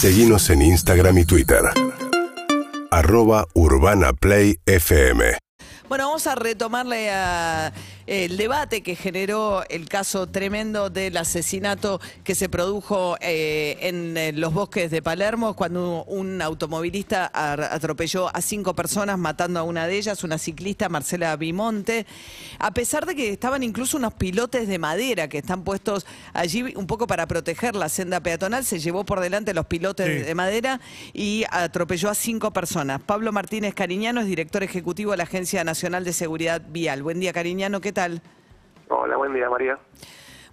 Seguimos en Instagram y Twitter. Arroba Urbana Play FM. Bueno, vamos a retomarle a el debate que generó el caso tremendo del asesinato que se produjo eh, en eh, los bosques de Palermo cuando un automovilista atropelló a cinco personas matando a una de ellas, una ciclista, Marcela Bimonte, a pesar de que estaban incluso unos pilotes de madera que están puestos allí un poco para proteger la senda peatonal, se llevó por delante los pilotes Sí. de madera y atropelló a cinco personas. Pablo Martínez Cariñano es director ejecutivo de la Agencia Nacional de Seguridad Vial. Buen día, Cariñano, ¿qué tal? Hola, buen día, María.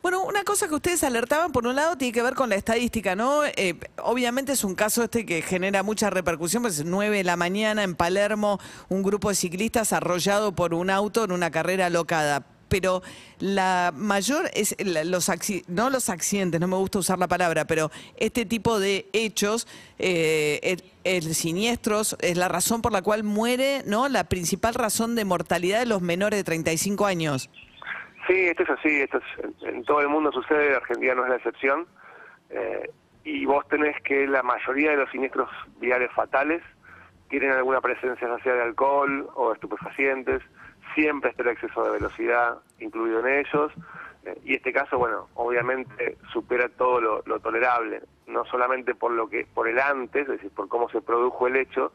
Bueno, una cosa que ustedes alertaban, por un lado, tiene que ver con la estadística, ¿no? Eh, obviamente es un caso este que genera mucha repercusión, pues es 9 de la mañana en Palermo, un grupo de ciclistas arrollado por un auto en una carrera locada. Pero la mayor es los no los accidentes, no me gusta usar la palabra, pero este tipo de hechos, eh, el, siniestros, es la razón por la cual muere, ¿no? La principal razón de mortalidad de los menores de 35 años. Sí, esto es así, esto es, en, todo el mundo sucede, Argentina no es la excepción. eh, y vos tenés que la mayoría de los siniestros viales fatales tienen alguna presencia ya de alcohol o estupefacientes, siempre está el exceso de velocidad incluido en ellos. eh, y este caso, bueno, obviamente supera todo lo, lo tolerable, no solamente por lo que por el antes, es decir, por cómo se produjo el hecho,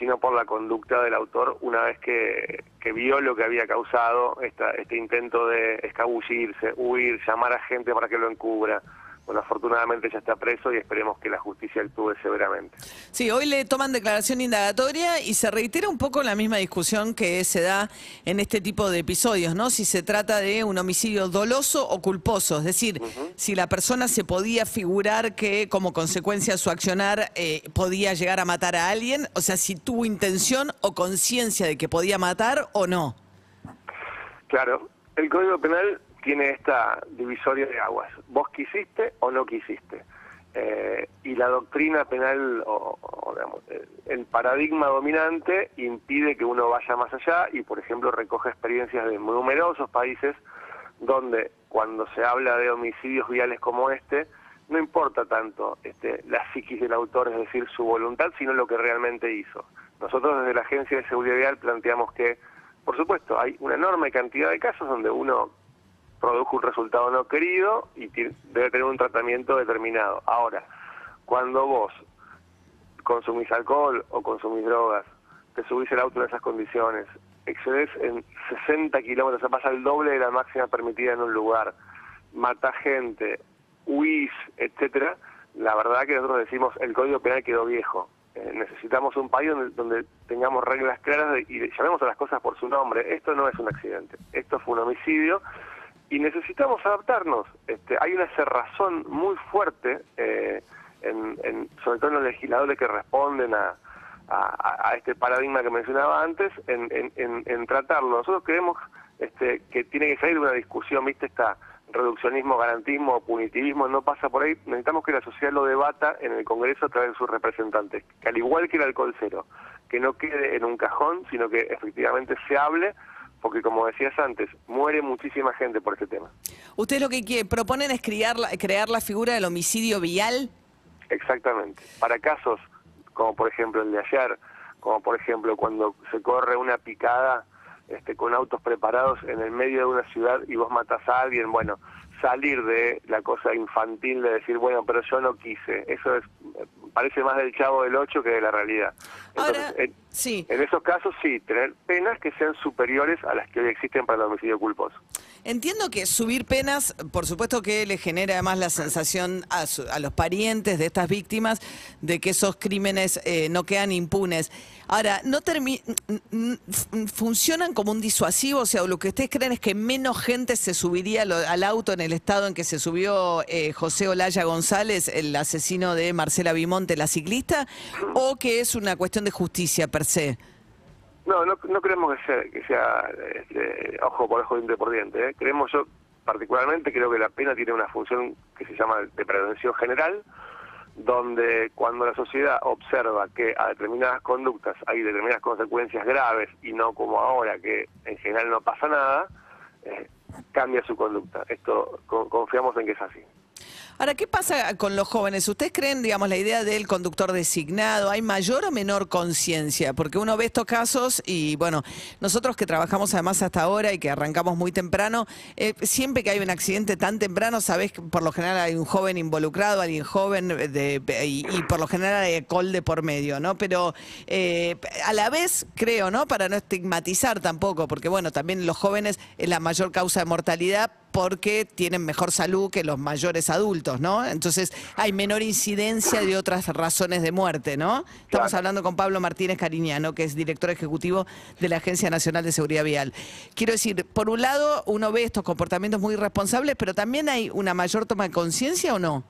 sino por la conducta del autor una vez que, que vio lo que había causado esta, este intento de escabullirse, huir, llamar a gente para que lo encubra. Bueno, afortunadamente ya está preso y esperemos que la justicia actúe severamente. Sí, hoy le toman declaración indagatoria y se reitera un poco la misma discusión que se da en este tipo de episodios, ¿no? Si se trata de un homicidio doloso o culposo, es decir, si la persona se podía figurar que como consecuencia de su accionar eh, podía llegar a matar a alguien, o sea, si tuvo intención o conciencia de que podía matar o no. Claro, el Código Penal tiene esta divisoria de aguas. Vos quisiste o no quisiste. Eh, y la doctrina penal, o, digamos, el paradigma dominante impide que uno vaya más allá y, por ejemplo, recoge experiencias de numerosos países donde cuando se habla de homicidios viales como este, no importa tanto este, la psiquis del autor, es decir, su voluntad, sino lo que realmente hizo. Nosotros desde la Agencia de Seguridad Vial planteamos que, por supuesto, hay una enorme cantidad de casos donde uno produjo un resultado no querido y debe tener un tratamiento determinado. Ahora, cuando vos consumís alcohol o consumís drogas, te subís el auto en esas condiciones, excedes en 60 kilómetros, o sea, pasa el doble de la máxima permitida en un lugar, mata gente, huís, etcétera, la verdad que nosotros decimos el Código Penal quedó viejo. Eh, necesitamos un país donde, donde tengamos reglas claras de- y llamemos a las cosas por su nombre. Esto no es un accidente, esto fue un homicidio y necesitamos adaptarnos. Este, hay una cerrazón muy fuerte, eh, en, en- sobre todo en los legisladores que responden a, a- este paradigma que mencionaba antes, en, en- en- tratarlo. Nosotros creemos este, que tiene que salir una discusión, ¿viste? Esta reduccionismo, garantismo punitivismo no pasa por ahí. Necesitamos que la sociedad lo debata en el Congreso a través de sus representantes, que al igual que el alcohol cero, que no quede en un cajón, sino que efectivamente se hable, porque como decías antes, muere muchísima gente por este tema. ¿Ustedes lo que proponen es crear la, crear la figura del homicidio vial? Exactamente. Para casos como por ejemplo el de ayer, como por ejemplo cuando se corre una picada este, con autos preparados en el medio de una ciudad y vos matas a alguien, bueno, salir de la cosa infantil de decir, bueno, pero yo no quise, eso es parece más del chavo del 8 que de la realidad. Entonces, Ahora, en, sí. en esos casos sí, tener penas que sean superiores a las que hoy existen para el homicidio culposo. Entiendo que subir penas, por supuesto que le genera además la sensación a, los parientes de estas víctimas de que esos crímenes eh, no quedan impunes. Ahora, ¿no funcionan como un disuasivo? O sea, lo que ustedes creen es que menos gente se subiría al, auto en el estado en que se subió eh, José Olaya González, el asesino de Marcela Bimonte, la ciclista, o que es una cuestión de justicia per se. No, no, no creemos que sea, que sea este, ojo por ojo, diente por diente. ¿eh? Creemos yo, particularmente, creo que la pena tiene una función que se llama de prevención general, donde cuando la sociedad observa que a determinadas conductas hay determinadas consecuencias graves y no como ahora, que en general no pasa nada, eh, cambia su conducta. Esto co- confiamos en que es así. Ahora, ¿qué pasa con los jóvenes? ¿Ustedes creen, digamos, la idea del conductor designado? ¿Hay mayor o menor conciencia? Porque uno ve estos casos y, bueno, nosotros que trabajamos además hasta ahora y que arrancamos muy temprano, eh, siempre que hay un accidente tan temprano, sabés que por lo general hay un joven involucrado, alguien joven, de, y, y por lo general hay alcohol de por medio, ¿no? Pero eh, a la vez, creo, ¿no? Para no estigmatizar tampoco, porque, bueno, también los jóvenes es la mayor causa de mortalidad porque tienen mejor salud que los mayores adultos, ¿no? Entonces hay menor incidencia de otras razones de muerte, ¿no? Estamos Claro. hablando con Pablo Martínez Cariñano, que es director ejecutivo de la Agencia Nacional de Seguridad Vial. Quiero decir, por un lado, uno ve estos comportamientos muy irresponsables, pero también hay una mayor toma de conciencia o no?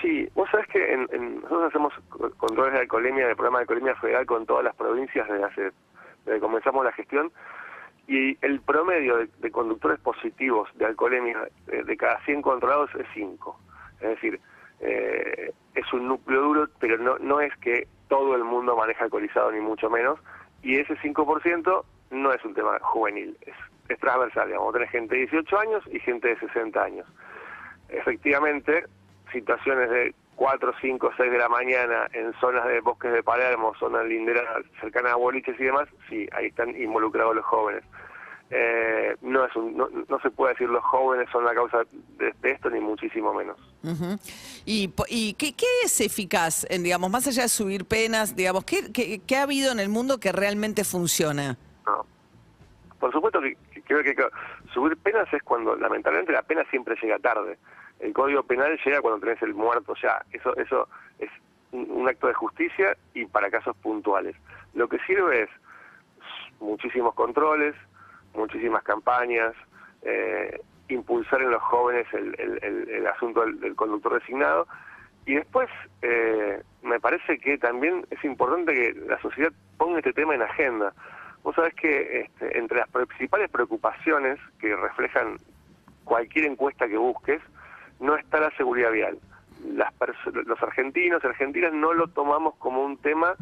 Sí, vos sabés que en- en- nosotros hacemos co- controles de alcoholemia, del programa de alcoholemia federal con todas las provincias desde hace, desde que comenzamos la gestión, y el promedio de, conductores positivos de alcoholemia eh, de cada 100 controlados es 5. Es decir, eh, es un núcleo duro, pero no, no es que todo el mundo maneja alcoholizado, ni mucho menos, y ese 5% no es un tema juvenil, es, es transversal, digamos, tenés gente de 18 años y gente de 60 años efectivamente, situaciones de 4, 5, 6 de la mañana en zonas de bosques de Palermo, zonas linderas cercanas a boliches y demás, sí, ahí están involucrados los jóvenes. Eh, no, es un, no, no se puede decir los jóvenes son la causa de, de esto, ni muchísimo menos. Ujú. ¿Y, po- y qué, qué es eficaz, en, digamos, más allá de subir penas, digamos, ¿qué, qué, qué ha habido en el mundo que realmente funciona? No. Por supuesto que, que creo que, que subir penas es cuando lamentablemente la pena siempre llega tarde. El código penal llega cuando tenés el muerto ya. Eso eso es un, acto de justicia y para casos puntuales. Lo que sirve es muchísimos controles, muchísimas campañas, eh, impulsar en los jóvenes el asunto del, del conductor designado. Y después, eh, me parece que también es importante que la sociedad ponga este tema en agenda. Vos sabés que este, entre las principales preocupaciones que reflejan cualquier encuesta que busques, no está la seguridad vial. Las los argentinos y argentinas no lo tomamos como un tema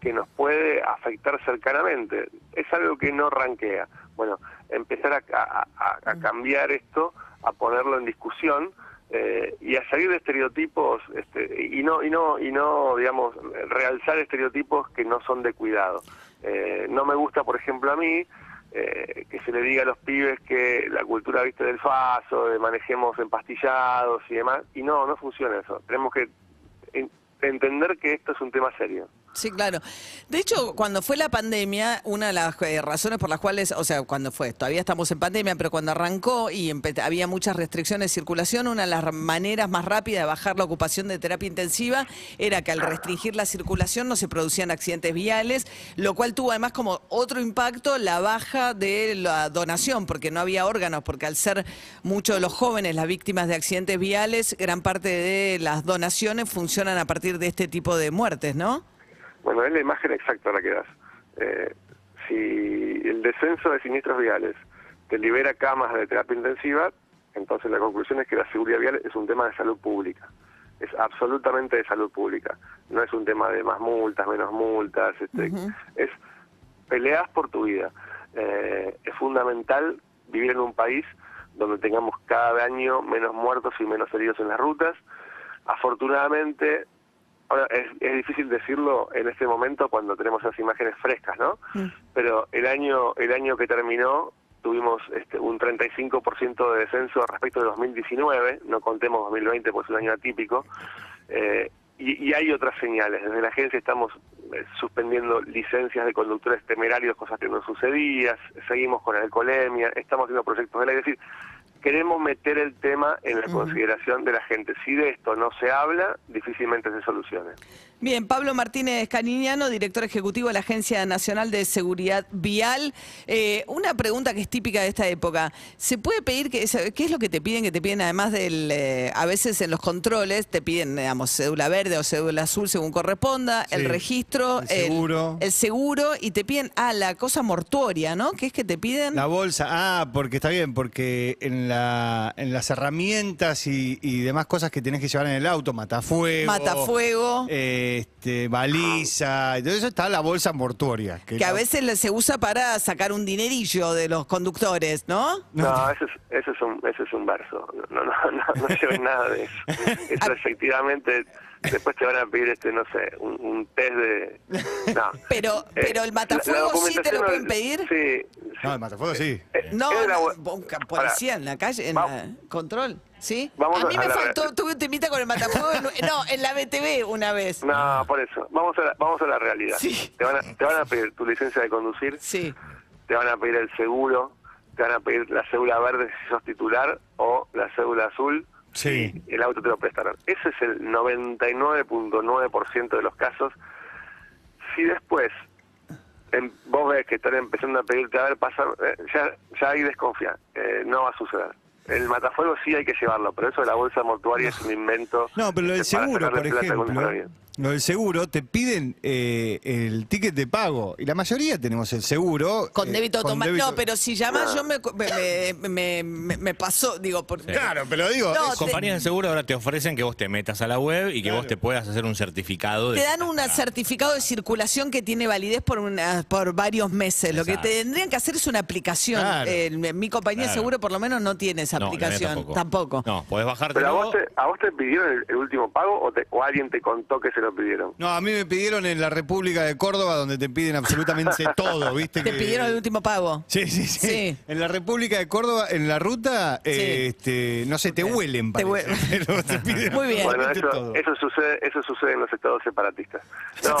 que nos puede afectar cercanamente. Es algo que no ranquea. Bueno, empezar a, a- a- a cambiar esto, a ponerlo en discusión eh, y a salir de estereotipos este, y no y no y no digamos realzar estereotipos que no son de cuidado. Eh, no me gusta, por ejemplo, a mí eh, que se le diga a los pibes que la cultura viste del faso, de manejemos empastillados y demás, y no, no funciona eso. Tenemos que en- entender que esto es un tema serio. Sí, claro. De hecho, cuando fue la pandemia, una de las eh, razones por las cuales, o sea, cuando fue, todavía estamos en pandemia, pero cuando arrancó y había muchas restricciones de circulación, una de las maneras más rápidas de bajar la ocupación de terapia intensiva era que al restringir la circulación no se producían accidentes viales, lo cual tuvo además como otro impacto la baja de la donación, porque no había órganos, porque al ser muchos de los jóvenes las víctimas de accidentes viales, gran parte de las donaciones funcionan a partir de este tipo de muertes, ¿no? Bueno, es la imagen exacta la que das. Eh, si el descenso de siniestros viales te libera camas de terapia intensiva, entonces la conclusión es que la seguridad vial es un tema de salud pública. Es absolutamente de salud pública. No es un tema de más multas, menos multas. Este, Es peleas por tu vida. Eh, es fundamental vivir en un país donde tengamos cada año menos muertos y menos heridos en las rutas. Afortunadamente, ahora es, es difícil decirlo en este momento cuando tenemos esas imágenes frescas, ¿no? Pero el año el año que terminó tuvimos este, un 35% de descenso respecto de 2019, no contemos 2020 pues es un año atípico, eh, y, y hay otras señales. Desde la agencia estamos eh, suspendiendo licencias de conductores temerarios, cosas que no sucedían, seguimos con la alcoholemia, estamos haciendo proyectos de ley, es decir, queremos meter el tema en la consideración de la gente. Si de esto no se habla, difícilmente se solucione. Bien, Pablo Martínez Caniñano, director ejecutivo de la Agencia Nacional de Seguridad Vial. Eh, una pregunta que es típica de esta época. ¿Se puede pedir, que, qué es lo que te piden? Que te piden además del, eh, a veces en los controles, te piden, digamos, cédula verde o cédula azul según corresponda, el registro, El seguro. el, seguro y te piden, ah, la cosa mortuoria, ¿no? Que es que te piden... La bolsa, ah, porque está bien, porque en la- en las herramientas y, y demás cosas que tenés que llevar en el auto, matafuego. Matafuego. eh, este, baliza, y todo eso está la bolsa mortuoria. Que, Que a no- veces le- se usa para sacar un dinerillo de los conductores, ¿no? No, ese es, ese es un ese es un verso. No, no, no, no lleves nada de eso. Eso efectivamente, después te van a pedir, este no sé, un, un test de... No. Pero, Eh, pero el matafuego sí te lo pueden pedir. Sí. sí. No, el matafuego sí. Eh, No, la no, policía en la calle, en la control, ¿sí? Vamos a mí a me faltó, tuve un temita con el matafuego, en- no, en la BTV una vez. No, por eso. Vamos a la, vamos a la realidad. Sí. Te, van a, te van a pedir tu licencia de conducir, Sí. te van a pedir el seguro, te van a pedir la cédula verde si sos titular o la cédula azul Sí. el auto te lo prestaron. Ese es el 99.9% de los casos. Si después em, vos ves que están empezando a pedirte, a ver, pasa, eh, ya, ya ahí desconfía, eh, no va a suceder. El matafuego sí hay que llevarlo, pero eso de la bolsa mortuaria es un invento. No, pero lo del este, seguro, por ejemplo. Lo del seguro, te piden eh, el ticket de pago. Y la mayoría tenemos el seguro. Con eh, débito automático. débito- No, pero si llamas yo me, me, me, me- me pasó, digo, por, Claro, pero digo. No, es- te- Compañías de seguro ahora te ofrecen que vos te metas a la web y que vos te puedas hacer un certificado. De Te dan un certificado de circulación que tiene validez por una, por varios meses. Lo que Exacto. tendrían que hacer es una aplicación. Claro. Eh, mi compañía de Claro. seguro por lo menos no tiene esa No, aplicación. Tampoco. No, podés bajarte. ¿Pero a vos, te, a vos te pidieron el, el último pago o, te- o alguien te contó que se lo pidieron? No, a mí me pidieron en la República de Córdoba, donde te piden absolutamente todo, ¿viste? Te que- pidieron el último pago. Sí, sí, sí, Sí. En la República de Córdoba, en la ruta, eh, este, no sé, te huelen, Te parece. hue- Pero te piden Muy bien. Bueno, eso, eso sucede eso sucede en los estados separatistas. No,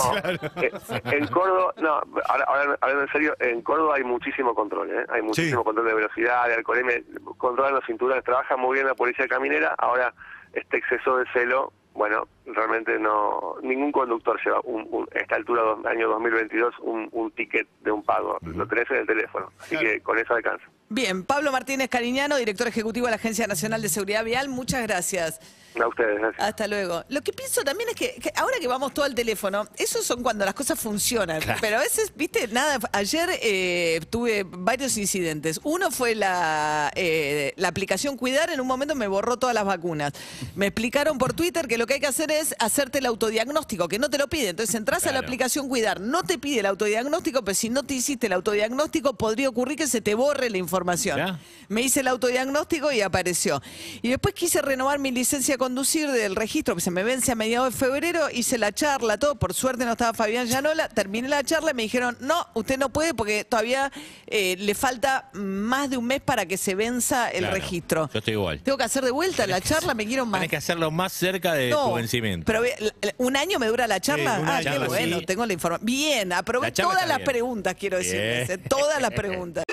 eh, en Córdoba, no, ahora, ahora hablando en serio, en Córdoba hay muchísimo control, ¿eh? hay muchísimo Sí. control de velocidad, de alcoholemia, controlan los cinturones, trabaja muy bien la policía caminera, ahora este exceso de celo, bueno, realmente no, ningún conductor lleva un, un- a esta altura, dos- año 2022, un, un ticket de un pago, lo tenés en el teléfono, así Claro. que con eso alcanza. Bien, Pablo Martínez Cariñano, director ejecutivo de la Agencia Nacional de Seguridad Vial, muchas gracias. A ustedes, gracias. Hasta luego. Lo que pienso también es que, que ahora que vamos todo al teléfono, esos son cuando las cosas funcionan. Pero a veces, viste, nada. Ayer eh, tuve varios incidentes. Uno fue la, eh, la aplicación Cuidar. En un momento me borró todas las vacunas. Me explicaron por Twitter que lo que hay que hacer es hacerte el autodiagnóstico, que no te lo pide. Entonces entras a la aplicación Cuidar. No te pide el autodiagnóstico, pero si no te hiciste el autodiagnóstico, podría ocurrir que se te borre la información. Ya. Me hice el autodiagnóstico y apareció. Y después quise renovar mi licencia de conducir del registro, que se me vence a mediados de febrero. Hice la charla, todo. Por suerte no estaba Fabián Llanola. Terminé la charla y me dijeron, no, usted no puede porque todavía eh, le falta más de un mes para que se venza el Claro, registro. Yo estoy igual. Tengo que hacer de vuelta la charla, me quiero más. Tenés que hacerlo más cerca de No, tu vencimiento. Pero la- un año me dura la charla. Sí, ah, qué sí. bueno, tengo la información. Bien, aprobé La todas las bien. preguntas, quiero decirles. Eh, Todas las preguntas.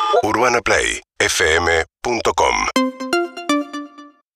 UrbanaPlayFM.com